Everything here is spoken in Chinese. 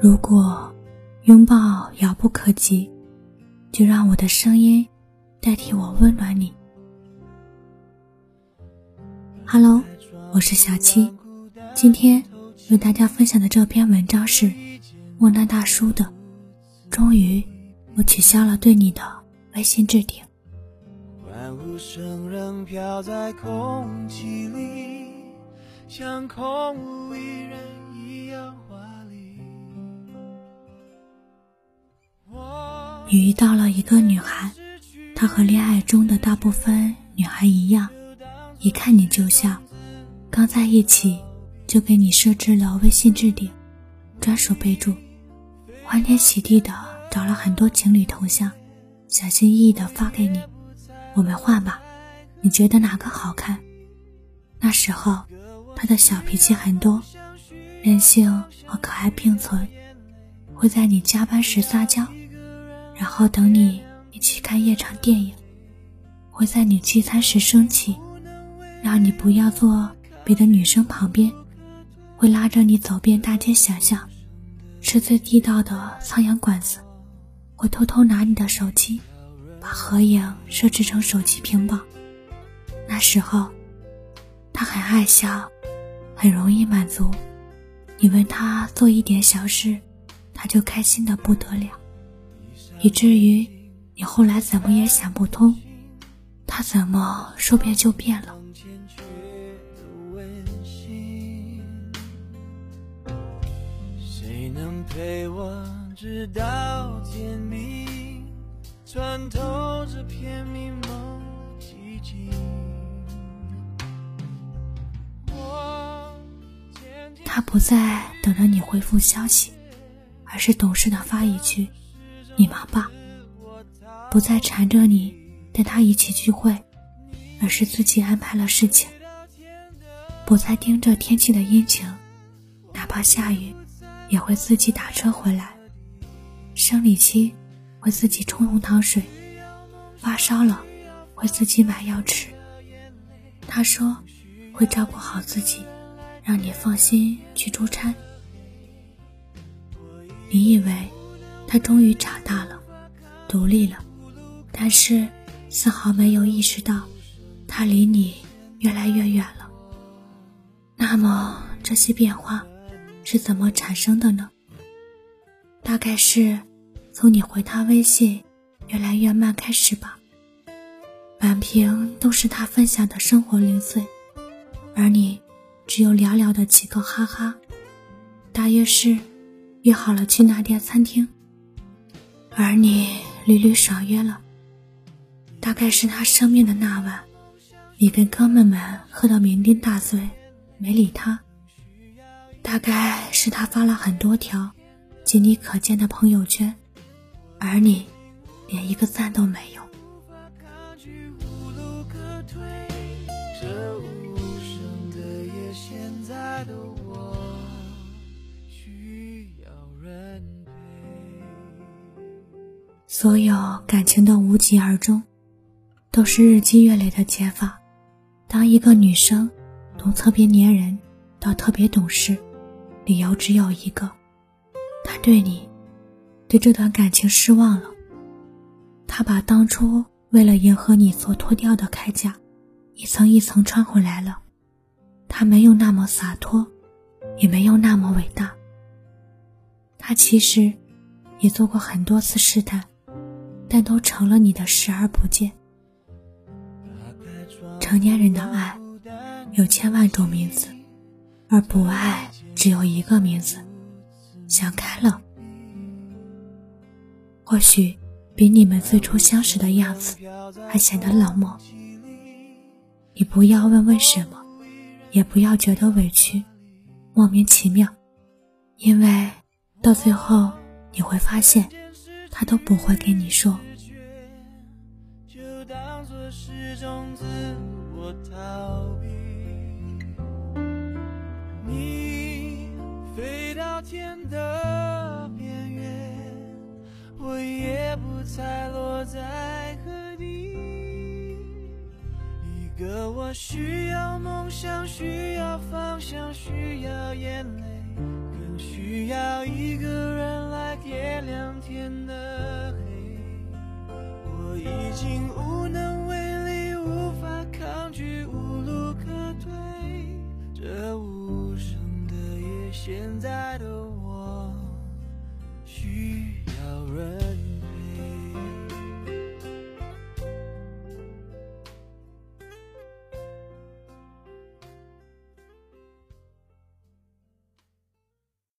如果拥抱遥不可及，就让我的声音代替我温暖你。Hello，我是小七，今天为大家分享的这篇文章是莫那大叔的。终于，我取消了对你的微信置顶。欢呼声仍飘在空气里，像空无一你遇到了一个女孩，她和恋爱中的大部分女孩一样，一看你就笑，刚在一起就给你设置了微信置顶、专属备注，欢天喜地的找了很多情侣头像，小心翼翼的发给你，我们换吧，你觉得哪个好看？那时候，她的小脾气很多，任性和可爱并存，会在你加班时撒娇。然后等你一起看夜场电影，会在你聚餐时生气，让你不要坐别的女生旁边，会拉着你走遍大街小巷，吃最地道的苍阳馆子，会偷偷拿你的手机，把合影设置成手机屏保。那时候，他很爱笑，很容易满足，你问他做一点小事，他就开心的不得了。以至于你后来怎么也想不通，他怎么说变就变了？他不再等着你回复消息，而是懂事的发一句。你忙吧，不再缠着你带他一起聚会，而是自己安排了事情。不再盯着天气的阴晴，哪怕下雨，也会自己打车回来。生理期会自己冲红糖水，发烧了会自己买药吃。他说会照顾好自己，让你放心去出差。你以为？他终于长大了，独立了，但是丝毫没有意识到，他离你越来越远了。那么这些变化是怎么产生的呢？大概是从你回他微信越来越慢开始吧。满屏都是他分享的生活零碎，而你只有寥寥的几个哈哈。大约是约好了去那家餐厅。而你屡屡爽约了，大概是他生病的那晚，你跟哥们们喝的酩酊大醉，没理他。大概是他发了很多条仅你可见的朋友圈，而你连一个赞都没有。所有感情的无疾而终，都是日积月累的解法。当一个女生从特别粘人到特别懂事，理由只有一个：她对你，对这段感情失望了。她把当初为了迎合你所脱掉的铠甲，一层一层穿回来了。她没有那么洒脱，也没有那么伟大。她其实也做过很多次试探。但都成了你的视而不见。成年人的爱有千万种名字，而不爱只有一个名字。想开了，或许比你们最初相识的样子还显得冷漠。你不要问为什么，也不要觉得委屈、莫名其妙，因为到最后你会发现。他都不会跟你说。就当作是种自我逃避。你飞到天的边缘，我也不再落在何地。一个我需要梦想，需要方向，需要眼泪，现在的